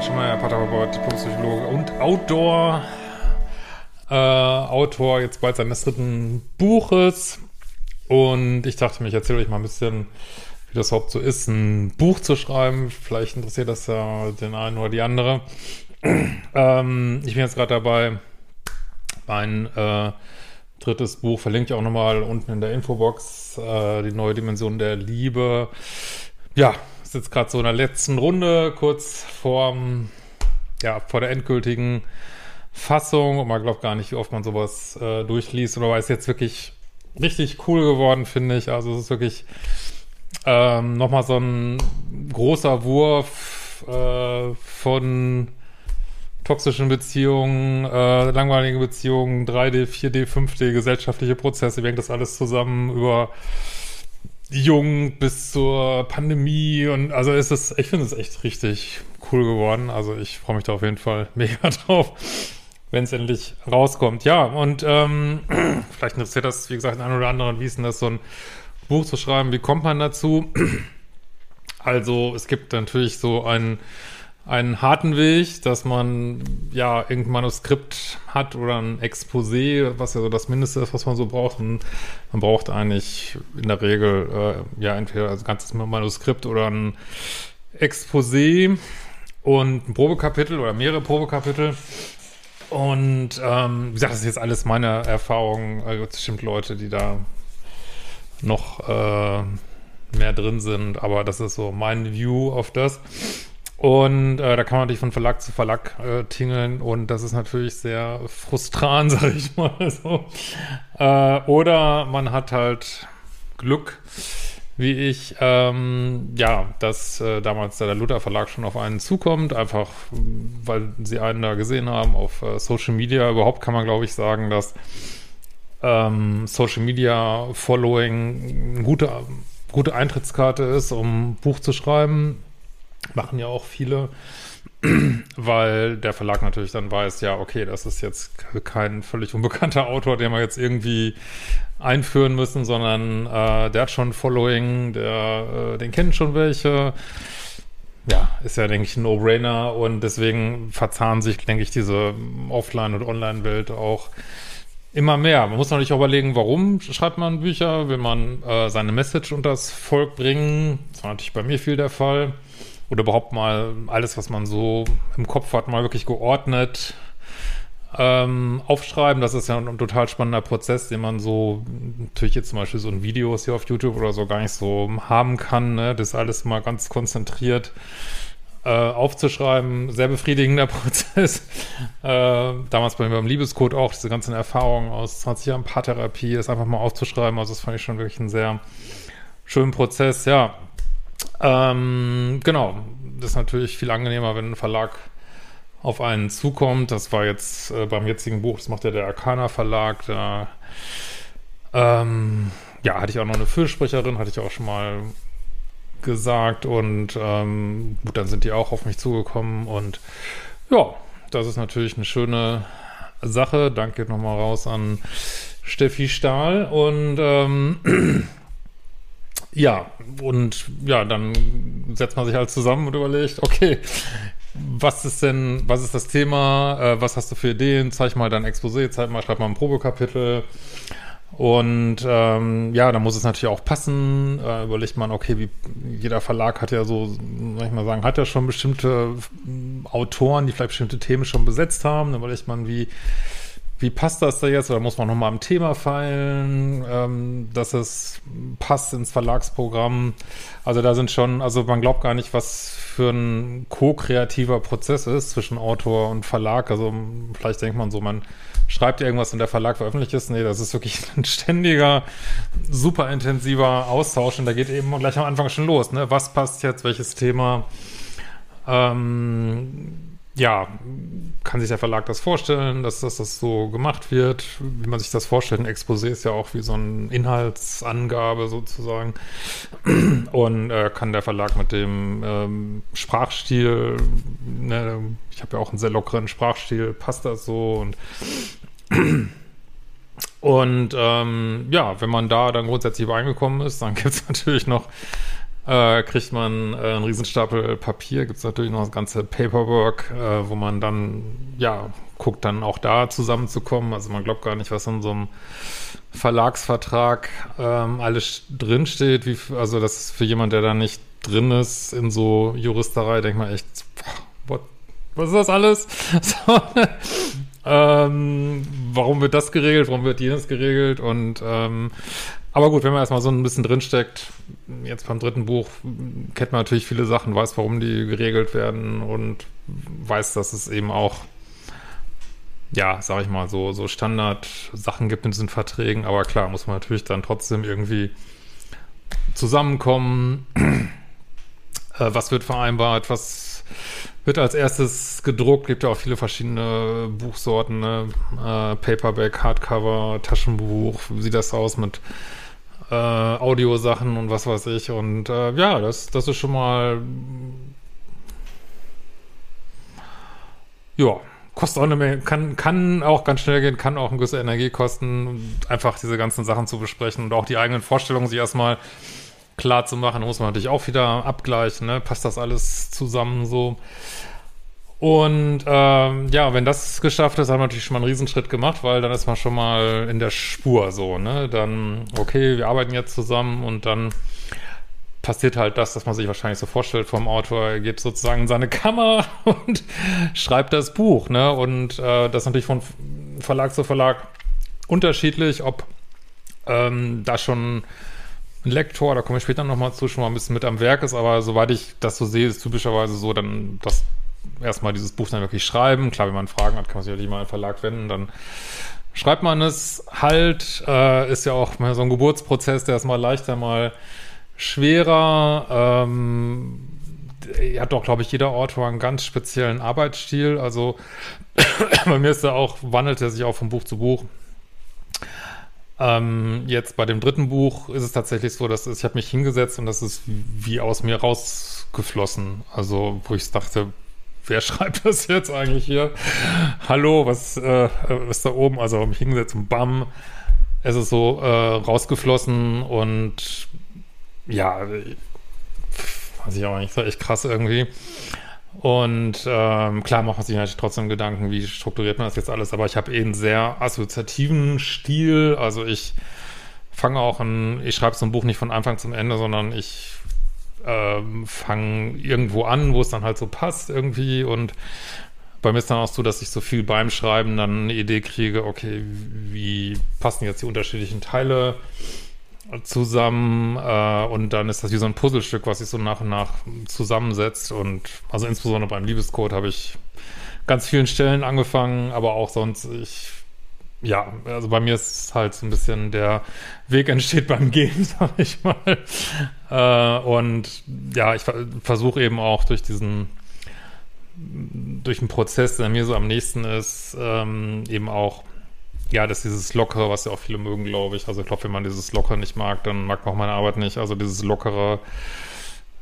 Christian Schemmer, Paartherapeut, Diplompsychologe und Outdoor, äh, Autor jetzt bald seines dritten Buches. Und ich dachte mir, ich erzähle euch mal ein bisschen, wie das überhaupt so ist, ein Buch zu schreiben. Vielleicht interessiert das ja den einen oder die andere. ähm, ich bin jetzt gerade dabei, mein äh, drittes Buch, verlinke ich auch nochmal unten in der Infobox, äh, die neue Dimension der Liebe. Ja, ist jetzt gerade so in der letzten Runde, kurz vor, ja, vor der endgültigen Fassung. Und man glaubt gar nicht, wie oft man sowas äh, durchliest oder ist jetzt wirklich richtig cool geworden, finde ich. Also es ist wirklich ähm, nochmal so ein großer Wurf äh, von toxischen Beziehungen, äh, langweilige Beziehungen, 3D, 4D, 5D, gesellschaftliche Prozesse, wie hängt das alles zusammen über jung bis zur Pandemie und also ist es, ich finde es echt richtig cool geworden. Also ich freue mich da auf jeden Fall mega drauf, wenn es endlich rauskommt. Ja, und ähm, vielleicht interessiert das, wie gesagt, den einen oder anderen, wie ist denn das, so ein Buch zu schreiben, wie kommt man dazu? Also es gibt natürlich so ein einen harten Weg, dass man ja irgendein Manuskript hat oder ein Exposé, was ja so das Mindeste ist, was man so braucht. Und man braucht eigentlich in der Regel äh, ja entweder ein ganzes Manuskript oder ein Exposé und ein Probekapitel oder mehrere Probekapitel. Und ähm, wie gesagt, das ist jetzt alles meine Erfahrung. Also bestimmt Leute, die da noch äh, mehr drin sind, aber das ist so mein View auf das. Und äh, da kann man natürlich von Verlag zu Verlag äh, tingeln und das ist natürlich sehr frustrant, sag ich mal so. Äh, oder man hat halt Glück, wie ich, ähm, ja, dass äh, damals der Luther Verlag schon auf einen zukommt, einfach weil sie einen da gesehen haben auf äh, Social Media. Überhaupt kann man, glaube ich, sagen, dass ähm, Social Media Following eine gute, gute Eintrittskarte ist, um ein Buch zu schreiben Machen ja auch viele, weil der Verlag natürlich dann weiß, ja, okay, das ist jetzt kein völlig unbekannter Autor, den wir jetzt irgendwie einführen müssen, sondern äh, der hat schon ein Following, der, äh, den kennen schon welche. Ja, ist ja, denke ich, ein No-Brainer und deswegen verzahnen sich, denke ich, diese Offline- und Online-Welt auch immer mehr. Man muss natürlich auch überlegen, warum schreibt man Bücher? Will man äh, seine Message unters Volk bringen? Das war natürlich bei mir viel der Fall oder überhaupt mal alles, was man so im Kopf hat, mal wirklich geordnet ähm, aufschreiben. Das ist ja ein, total spannender Prozess, den man so, natürlich jetzt zum Beispiel so in Videos hier auf YouTube oder so gar nicht so haben kann. Ne? Das alles mal ganz konzentriert äh, aufzuschreiben. Sehr befriedigender Prozess. äh, damals bei mir beim Liebescode auch, diese ganzen Erfahrungen aus 20 Jahren Paartherapie, das einfach mal aufzuschreiben. Also das fand ich schon wirklich einen sehr schönen Prozess. Ja, ähm, genau. Das ist natürlich viel angenehmer, wenn ein Verlag auf einen zukommt. Das war jetzt äh, beim jetzigen Buch, das macht ja der Arcana Verlag. Da ähm, ja, hatte ich auch noch eine Fürsprecherin, hatte ich auch schon mal gesagt. Und ähm, gut, dann sind die auch auf mich zugekommen. Und ja, das ist natürlich eine schöne Sache. Danke nochmal raus an Steffi Stahl. Und ähm, Ja, und ja, dann setzt man sich halt zusammen und überlegt, okay, was ist denn, was ist das Thema, äh, was hast du für Ideen, zeig mal dein Exposé, zeig mal, schreib mal ein Probekapitel. Und ähm, ja, da muss es natürlich auch passen. Äh, überlegt man, okay, wie jeder Verlag hat ja so, soll ich mal sagen, hat ja schon bestimmte Autoren, die vielleicht bestimmte Themen schon besetzt haben. Dann überlegt man, wie wie passt das da jetzt? Oder muss man nochmal am Thema feilen, ähm, dass es passt ins Verlagsprogramm? Also da sind schon, also man glaubt gar nicht, was für ein ko-kreativer Prozess ist zwischen Autor und Verlag. Also vielleicht denkt man so, man schreibt irgendwas und der Verlag veröffentlicht es. Nee, das ist wirklich ein ständiger, super intensiver Austausch und da geht eben gleich am Anfang schon los. Ne? Was passt jetzt, welches Thema? Ähm, ja, kann sich der Verlag das vorstellen, dass, dass das so gemacht wird, wie man sich das vorstellt. Ein Exposé ist ja auch wie so eine Inhaltsangabe sozusagen. Und äh, kann der Verlag mit dem ähm, Sprachstil, ne, ich habe ja auch einen sehr lockeren Sprachstil, passt das so und und ähm, ja, wenn man da dann grundsätzlich übereingekommen ist, dann gibt es natürlich noch äh, kriegt man äh, einen Riesenstapel Papier, gibt es natürlich noch das ganze Paperwork, äh, wo man dann, ja, guckt dann auch da zusammenzukommen. Also man glaubt gar nicht, was in so einem Verlagsvertrag ähm, alles drinsteht. Wie, also das ist für jemand, der da nicht drin ist in so Juristerei, denkt man echt, what, was ist das alles? So, ähm, warum wird das geregelt? Warum wird jenes geregelt? Und ähm, aber gut, wenn man erstmal so ein bisschen drinsteckt, jetzt beim dritten Buch kennt man natürlich viele Sachen, weiß, warum die geregelt werden und weiß, dass es eben auch, ja, sag ich mal, so, so Standard-Sachen gibt in diesen Verträgen. Aber klar, muss man natürlich dann trotzdem irgendwie zusammenkommen. äh, was wird vereinbart? Was wird als erstes gedruckt? Gibt ja auch viele verschiedene Buchsorten, ne? äh, Paperback, Hardcover, Taschenbuch. Wie sieht das aus mit äh, Audiosachen und was weiß ich. Und äh, ja, das, das ist schon mal ja, kostet auch eine Menge, kann, kann auch ganz schnell gehen, kann auch ein gewisse Energie kosten, einfach diese ganzen Sachen zu besprechen und auch die eigenen Vorstellungen sich erstmal klar zu machen, muss man natürlich auch wieder abgleichen, ne? Passt das alles zusammen so? Und ähm, ja, wenn das geschafft ist, haben wir natürlich schon mal einen Riesenschritt gemacht, weil dann ist man schon mal in der Spur so, ne? Dann, okay, wir arbeiten jetzt zusammen und dann passiert halt das, was man sich wahrscheinlich so vorstellt vom Autor. Er geht sozusagen in seine Kammer und schreibt das Buch, ne? Und äh, das ist natürlich von Verlag zu Verlag unterschiedlich, ob ähm, da schon ein Lektor, da komme ich später nochmal zu, schon mal ein bisschen mit am Werk ist, aber soweit ich das so sehe, ist typischerweise so, dann, dass erstmal dieses Buch dann wirklich schreiben. Klar, wenn man Fragen hat, kann man sich natürlich mal an den Verlag wenden, dann schreibt man es halt. Äh, ist ja auch mal so ein Geburtsprozess, der ist mal leichter, mal schwerer. Ähm, hat doch, glaube ich, jeder Autor einen ganz speziellen Arbeitsstil. Also bei mir ist er auch, wandelt er sich auch von Buch zu Buch. Ähm, jetzt bei dem dritten Buch ist es tatsächlich so, dass ich habe mich hingesetzt und das ist wie aus mir rausgeflossen. Also wo ich dachte, wer schreibt das jetzt eigentlich hier? Hallo, was äh, ist da oben? Also mich hingesetzt und bam, es ist so äh, rausgeflossen und ja, weiß ich auch nicht, so echt krass irgendwie. Und ähm, klar macht man sich natürlich trotzdem Gedanken, wie strukturiert man das jetzt alles, aber ich habe eh einen sehr assoziativen Stil. Also ich fange auch ein, ich schreibe so ein Buch nicht von Anfang zum Ende, sondern ich ähm, fange irgendwo an, wo es dann halt so passt irgendwie und bei mir ist dann auch so, dass ich so viel beim Schreiben dann eine Idee kriege, okay, wie passen jetzt die unterschiedlichen Teile zusammen äh, und dann ist das wie so ein Puzzlestück, was sich so nach und nach zusammensetzt und also insbesondere beim Liebescode habe ich ganz vielen Stellen angefangen, aber auch sonst, ich ja, also bei mir ist halt so ein bisschen der Weg entsteht beim Gehen, sag ich mal. Äh, und ja, ich versuche eben auch durch diesen, durch einen Prozess, der mir so am nächsten ist, ähm, eben auch, ja, dass dieses Lockere, was ja auch viele mögen, glaube ich. Also ich glaube, wenn man dieses Lockere nicht mag, dann mag man auch meine Arbeit nicht. Also dieses Lockere,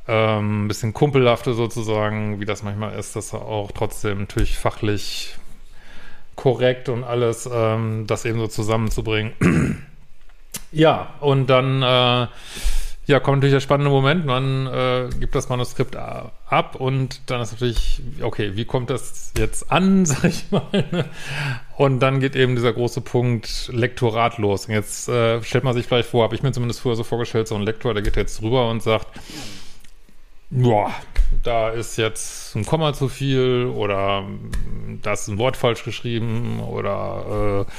ähm, bisschen kumpelhafte sozusagen, wie das manchmal ist, dass auch trotzdem natürlich fachlich korrekt und alles, ähm, das eben so zusammenzubringen. ja, und dann äh, ja, kommt natürlich der spannende Moment. Man äh, gibt das Manuskript ab und dann ist natürlich, okay, wie kommt das jetzt an, sag ich mal. Ne? Und dann geht eben dieser große Punkt Lektorat los. Und jetzt äh, stellt man sich vielleicht vor, habe ich mir zumindest früher so vorgestellt, so ein Lektor, der geht jetzt rüber und sagt, boah, da ist jetzt ein Komma zu viel oder da ist ein Wort falsch geschrieben oder äh,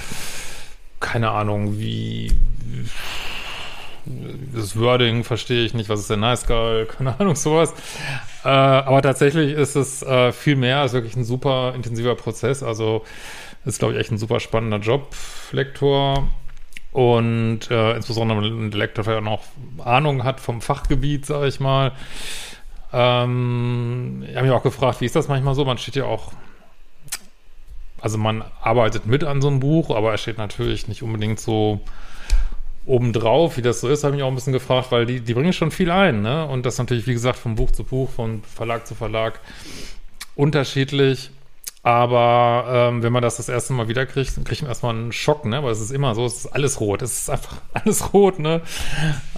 keine Ahnung, wie das Wording verstehe ich nicht, was ist der Nice Guy, keine Ahnung, sowas. Äh, aber tatsächlich ist es äh, viel mehr, ist wirklich ein super intensiver Prozess, also ist, glaube ich, echt ein super spannender Job, Lektor. Und äh, insbesondere, wenn der Lektor vielleicht auch noch Ahnung hat vom Fachgebiet, sage ich mal. Ähm, ich habe mich auch gefragt, wie ist das manchmal so? Man steht ja auch, also man arbeitet mit an so einem Buch, aber er steht natürlich nicht unbedingt so obendrauf, wie das so ist, habe ich mich auch ein bisschen gefragt, weil die, die bringen schon viel ein, ne? Und das natürlich, wie gesagt, von Buch zu Buch, von Verlag zu Verlag unterschiedlich. Aber ähm, wenn man das das erste Mal wieder kriegt, dann kriegt man erstmal einen Schock, ne? Weil es ist immer so, es ist alles rot. Es ist einfach alles rot, ne?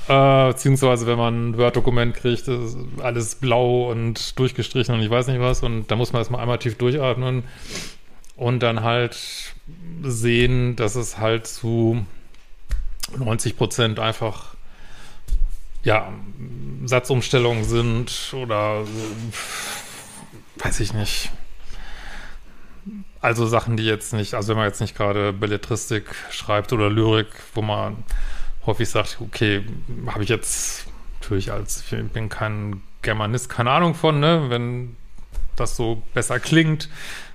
Äh, beziehungsweise, wenn man ein Word-Dokument kriegt, ist alles blau und durchgestrichen und ich weiß nicht was. Und da muss man erstmal einmal tief durchatmen und dann halt sehen, dass es halt zu 90 Prozent einfach ja, Satzumstellungen sind oder weiß ich nicht. Also Sachen, die jetzt nicht, also wenn man jetzt nicht gerade Belletristik schreibt oder Lyrik, wo man häufig sagt, okay, habe ich jetzt natürlich als, ich bin kein Germanist, keine Ahnung von, ne, wenn das so besser klingt,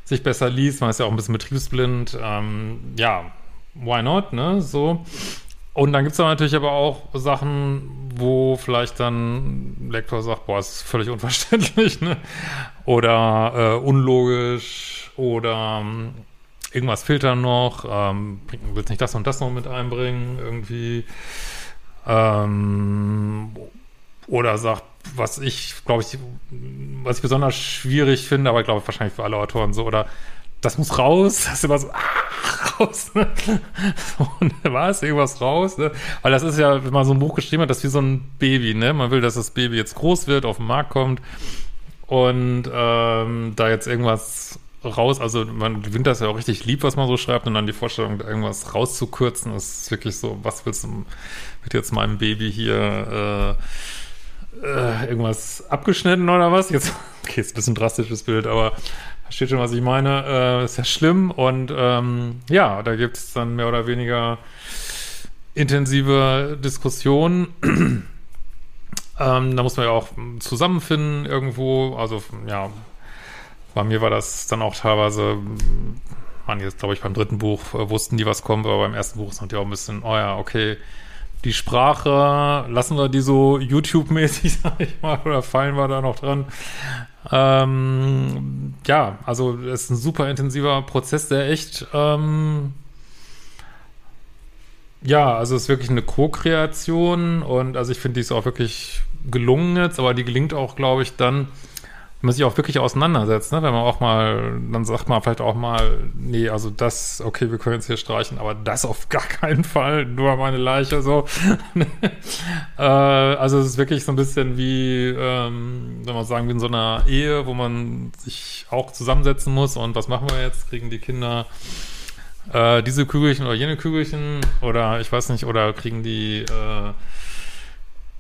sich besser liest, man ist ja auch ein bisschen betriebsblind, ähm, ja, why not, ne, so. Und dann gibt es natürlich aber auch Sachen, wo vielleicht dann ein Lektor sagt, boah, ist völlig unverständlich, ne? Oder äh, unlogisch oder ähm, irgendwas filtern noch, ähm, willst nicht das und das noch mit einbringen, irgendwie. Ähm, oder sagt, was ich, glaube ich, was ich besonders schwierig finde, aber ich glaube wahrscheinlich für alle Autoren so, oder das muss raus, das ist immer so, ah, raus, ne? Und was, irgendwas raus, ne? Weil das ist ja, wenn man so ein Buch geschrieben hat, das ist wie so ein Baby, ne? Man will, dass das Baby jetzt groß wird, auf den Markt kommt und ähm, da jetzt irgendwas raus, also man gewinnt das ja auch richtig lieb, was man so schreibt und dann die Vorstellung, irgendwas rauszukürzen, ist wirklich so, was willst du mit jetzt meinem Baby hier äh, äh, irgendwas abgeschnitten oder was? Jetzt, okay, ist ein bisschen drastisches Bild, aber Versteht schon, was ich meine. Äh, ist ja schlimm. Und ähm, ja, da gibt es dann mehr oder weniger intensive Diskussionen. ähm, da muss man ja auch zusammenfinden irgendwo. Also ja, bei mir war das dann auch teilweise, man jetzt glaube ich beim dritten Buch äh, wussten die, was kommt, aber beim ersten Buch ist natürlich auch ein bisschen, oh ja, okay, die Sprache, lassen wir die so YouTube-mäßig, sag ich mal, oder fallen wir da noch dran? Ähm, ja, also es ist ein super intensiver Prozess, der echt, ähm, ja, also es ist wirklich eine Co-Kreation und also ich finde, die ist auch wirklich gelungen jetzt, aber die gelingt auch, glaube ich, dann, man sich auch wirklich auseinandersetzt, ne? wenn man auch mal, dann sagt man vielleicht auch mal, nee, also das, okay, wir können jetzt hier streichen, aber das auf gar keinen Fall, nur meine Leiche, so. äh, also es ist wirklich so ein bisschen wie, ähm, wenn man sagen, wie in so einer Ehe, wo man sich auch zusammensetzen muss und was machen wir jetzt? Kriegen die Kinder äh, diese Kügelchen oder jene Kügelchen oder ich weiß nicht, oder kriegen die äh,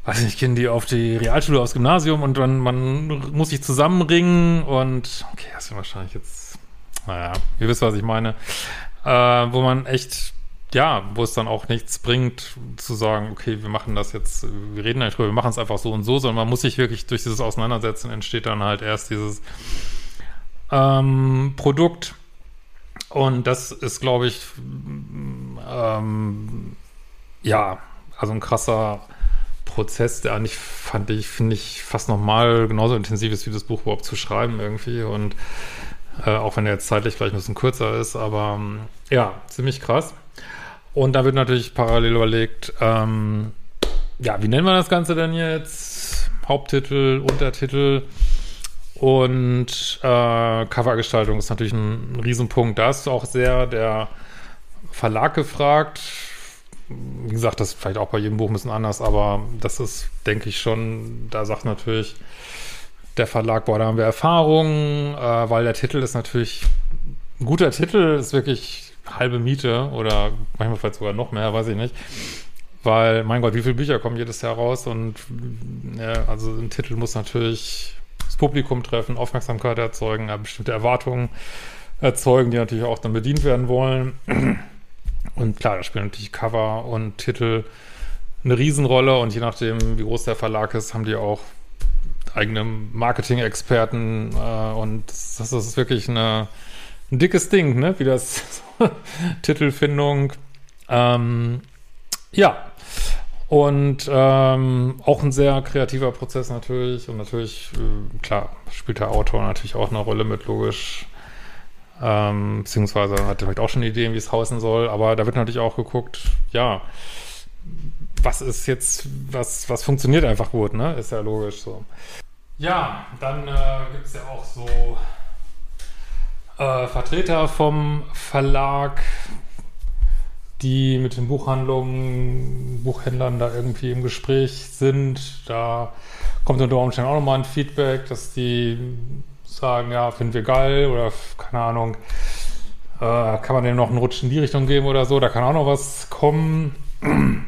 weiß nicht, gehen die auf die Realschule, aufs Gymnasium und dann man muss sich zusammenringen und okay, das ist wahrscheinlich jetzt, naja, ihr wisst, was ich meine, äh, wo man echt, ja, wo es dann auch nichts bringt, zu sagen, okay, wir machen das jetzt, wir reden nicht drüber, wir machen es einfach so und so, sondern man muss sich wirklich durch dieses Auseinandersetzen entsteht dann halt erst dieses ähm, Produkt. Und das ist, glaube ich, ähm, ja, also ein krasser Prozess, der eigentlich fand ich, finde ich, fast nochmal genauso intensiv ist, wie das Buch überhaupt zu schreiben irgendwie. Und äh, auch wenn er jetzt zeitlich vielleicht ein bisschen kürzer ist, aber ähm, ja, ziemlich krass. Und da wird natürlich parallel überlegt, ähm, ja, wie nennen wir das Ganze denn jetzt? Haupttitel, Untertitel und äh, Covergestaltung ist natürlich ein, ein Riesenpunkt. Da ist auch sehr der Verlag gefragt wie gesagt, das ist vielleicht auch bei jedem Buch ein bisschen anders, aber das ist, denke ich schon, da sagt natürlich der Verlag, boah, da haben wir Erfahrung, äh, weil der Titel ist natürlich ein guter Titel, ist wirklich halbe Miete oder manchmal vielleicht sogar noch mehr, weiß ich nicht. Weil, mein Gott, wie viele Bücher kommen jedes Jahr raus und ja, also ein Titel muss natürlich das Publikum treffen, Aufmerksamkeit erzeugen, bestimmte Erwartungen erzeugen, die natürlich auch dann bedient werden wollen. Und klar, da spielen natürlich Cover und Titel eine Riesenrolle und je nachdem, wie groß der Verlag ist, haben die auch eigene Marketing-Experten äh, und das, das, ist wirklich eine, ein dickes Ding, ne? Wie das Titelfindung. Ähm, ja. Und ähm, auch ein sehr kreativer Prozess natürlich. Und natürlich, äh, klar, spielt der Autor natürlich auch eine Rolle mit, logisch. Ähm, beziehungsweise hat vielleicht auch schon Ideen, wie es hausen soll, aber da wird natürlich auch geguckt, ja, was ist jetzt, was, was funktioniert einfach gut, ne? Ist ja logisch so. Ja, dann äh, gibt es ja auch so äh, Vertreter vom Verlag, die mit den Buchhandlungen, Buchhändlern da irgendwie im Gespräch sind. Da kommt unter Umständen auch nochmal ein Feedback, dass die sagen, ja, finden wir geil oder keine Ahnung, äh, kann man dem noch einen Rutsch in die Richtung geben oder so, da kann auch noch was kommen.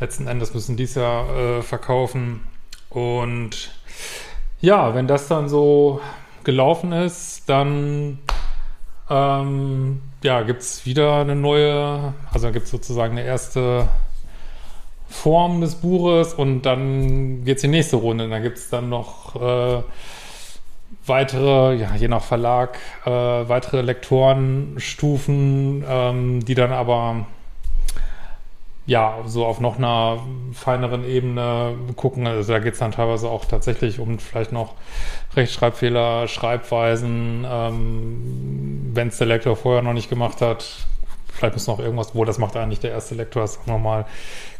Letzten Endes müssen die es ja äh, verkaufen. Und ja, wenn das dann so gelaufen ist, dann ähm, ja, gibt es wieder eine neue, also gibt es sozusagen eine erste Form des Buches und dann geht es die nächste Runde. Dann gibt es dann noch äh, weitere, ja, je nach Verlag, äh, weitere Lektorenstufen, ähm, die dann aber ja, so auf noch einer feineren Ebene gucken. Also da geht es dann teilweise auch tatsächlich um vielleicht noch Rechtschreibfehler, Schreibweisen, ähm, wenn es der Lektor vorher noch nicht gemacht hat. Vielleicht muss noch irgendwas, wo das macht eigentlich der erste Lektor, dass auch nochmal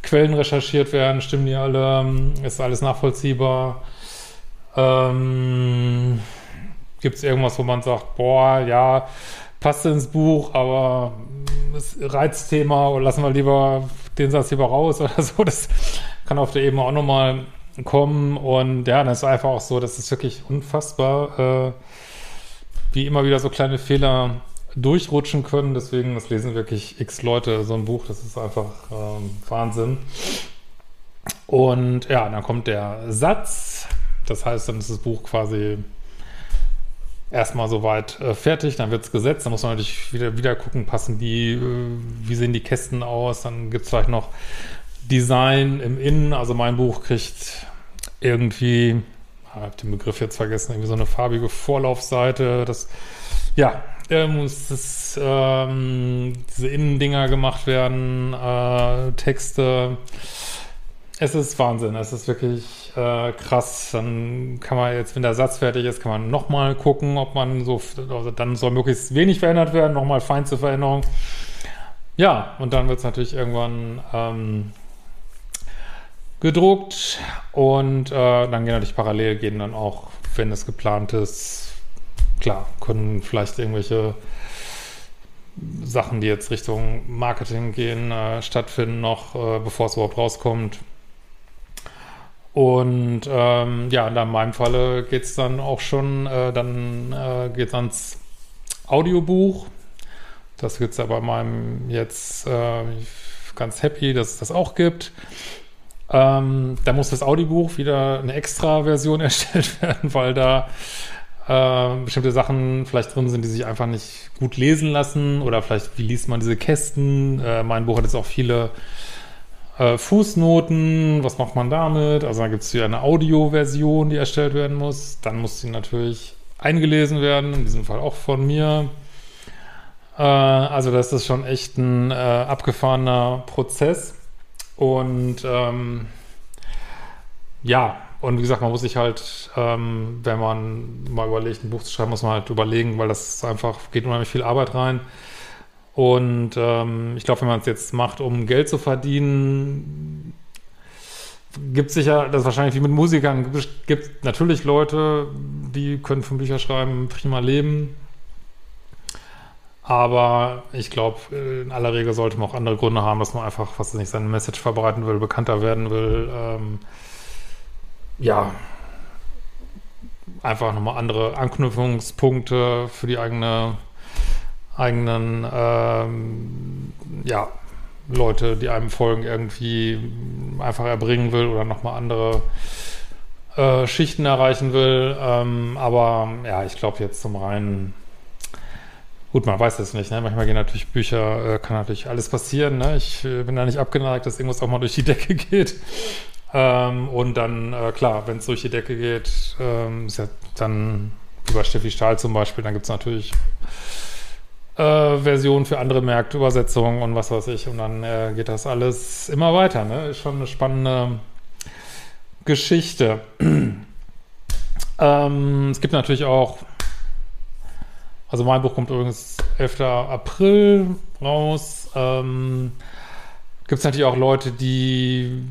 Quellen recherchiert werden, stimmen die alle, ist alles nachvollziehbar. Ähm, Gibt es irgendwas, wo man sagt, boah, ja, passt ins Buch, aber das Reizthema lassen wir lieber den Satz lieber raus oder so. Das kann auf der Ebene auch nochmal kommen. Und ja, dann ist einfach auch so, das ist wirklich unfassbar, äh, wie immer wieder so kleine Fehler durchrutschen können. Deswegen, das lesen wirklich x Leute, so ein Buch, das ist einfach ähm, Wahnsinn. Und ja, dann kommt der Satz. Das heißt, dann ist das Buch quasi erstmal soweit äh, fertig, dann wird es gesetzt, dann muss man natürlich wieder, wieder gucken, passen die, äh, wie sehen die Kästen aus, dann gibt es vielleicht noch Design im Innen, also mein Buch kriegt irgendwie, ich habe den Begriff jetzt vergessen, irgendwie so eine farbige Vorlaufseite, das, ja, äh, muss das, ähm, diese Innendinger gemacht werden, äh, Texte, es ist Wahnsinn, es ist wirklich äh, krass. Dann kann man jetzt, wenn der Satz fertig ist, kann man nochmal gucken, ob man so, also dann soll möglichst wenig verändert werden, nochmal feinste Veränderung. Ja, und dann wird es natürlich irgendwann ähm, gedruckt und äh, dann gehen natürlich parallel gehen dann auch, wenn es geplant ist, klar, können vielleicht irgendwelche Sachen, die jetzt Richtung Marketing gehen, äh, stattfinden noch, äh, bevor es überhaupt rauskommt. Und ähm, ja, in meinem Falle geht es dann auch schon, äh, dann äh, geht es ans Audiobuch. Das gibt es aber meinem jetzt äh, ganz happy, dass es das auch gibt. Ähm, da muss das Audiobuch wieder eine extra Version erstellt werden, weil da äh, bestimmte Sachen vielleicht drin sind, die sich einfach nicht gut lesen lassen oder vielleicht, wie liest man diese Kästen? Äh, mein Buch hat jetzt auch viele äh, Fußnoten, was macht man damit? Also dann gibt es hier eine Audioversion, die erstellt werden muss. Dann muss sie natürlich eingelesen werden, in diesem Fall auch von mir. Äh, also das ist schon echt ein äh, abgefahrener Prozess. Und ähm, ja, und wie gesagt, man muss sich halt, ähm, wenn man mal überlegt, ein Buch zu schreiben, muss man halt überlegen, weil das einfach geht unheimlich viel Arbeit rein. Und ähm, ich glaube, wenn man es jetzt macht, um Geld zu verdienen, gibt es sicher, das ist wahrscheinlich wie mit Musikern, gibt natürlich Leute, die können von Bücher schreiben prima leben. Aber ich glaube, in aller Regel sollte man auch andere Gründe haben, dass man einfach, was nicht, seine Message verbreiten will, bekannter werden will. Ähm, ja, einfach nochmal andere Anknüpfungspunkte für die eigene eigenen ähm, ja, Leute, die einem folgen, irgendwie einfach erbringen will oder nochmal andere äh, Schichten erreichen will. Ähm, aber ja, ich glaube jetzt zum reinen Gut, man weiß es nicht. Ne? Manchmal gehen natürlich Bücher, äh, kann natürlich alles passieren. Ne? Ich äh, bin da nicht abgeneigt, dass irgendwas auch mal durch die Decke geht. Ähm, und dann, äh, klar, wenn es durch die Decke geht, ähm, ist ja dann über Steffi Stahl zum Beispiel, dann gibt es natürlich äh, Version für andere Märkte, Übersetzungen und was weiß ich. Und dann äh, geht das alles immer weiter. Ne? Ist schon eine spannende Geschichte. ähm, es gibt natürlich auch, also mein Buch kommt übrigens 11. April raus. Ähm, gibt es natürlich auch Leute, die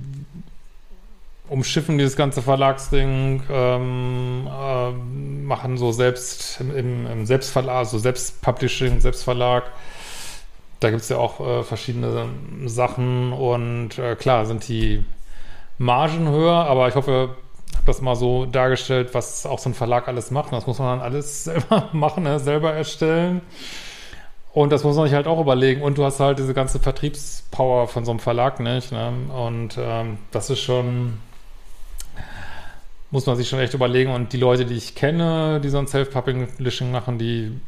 umschiffen dieses ganze Verlagsding, ähm, äh, machen so selbst im, im, Selbstverlag, so Selbstpublishing, Selbstverlag. da gibt es ja auch äh, verschiedene Sachen und äh, klar sind die Margen höher, aber ich hoffe, ich habe das mal so dargestellt, was auch so ein Verlag alles macht. Das muss man dann alles selber machen, ne? selber erstellen. Und das muss man sich halt auch überlegen. Und du hast halt diese ganze Vertriebspower von so einem Verlag nicht. Ne? Und ähm, das ist schon, muss man sich schon echt überlegen. Und die Leute, die ich kenne, die so ein Self-Publishing machen, die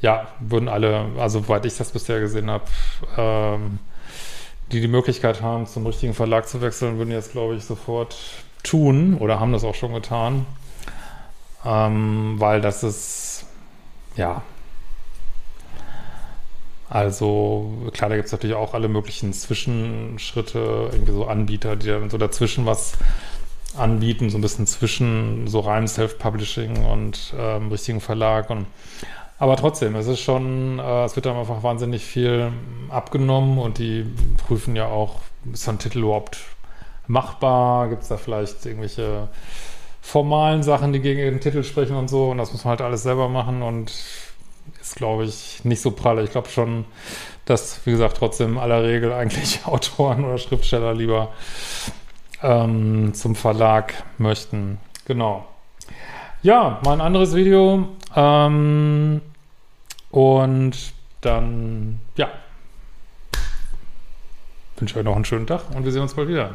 ja, würden alle, also soweit ich das bisher gesehen habe, ähm, die die Möglichkeit haben, zum richtigen Verlag zu wechseln, würden jetzt, glaube ich, sofort tun oder haben das auch schon getan. Ähm, weil das ist, ja, also klar, da gibt es natürlich auch alle möglichen Zwischenschritte, irgendwie so Anbieter, die dann so dazwischen was anbieten, so ein bisschen zwischen so rein Self-Publishing und ähm, richtigen Verlag und aber trotzdem, es ist schon, äh, es wird dann einfach wahnsinnig viel abgenommen und die prüfen ja auch, ist ein Titel überhaupt machbar? Gibt es da vielleicht irgendwelche formalen Sachen, die gegen den Titel sprechen und so? Und das muss man halt alles selber machen und ist, glaube ich, nicht so prall. Ich glaube schon, dass, wie gesagt, trotzdem in aller Regel eigentlich Autoren oder Schriftsteller lieber ähm, zum Verlag möchten. Genau. Ja, mal ein anderes Video. Ähm, und dann, ja, wünsche euch noch einen schönen Tag und wir sehen uns bald wieder.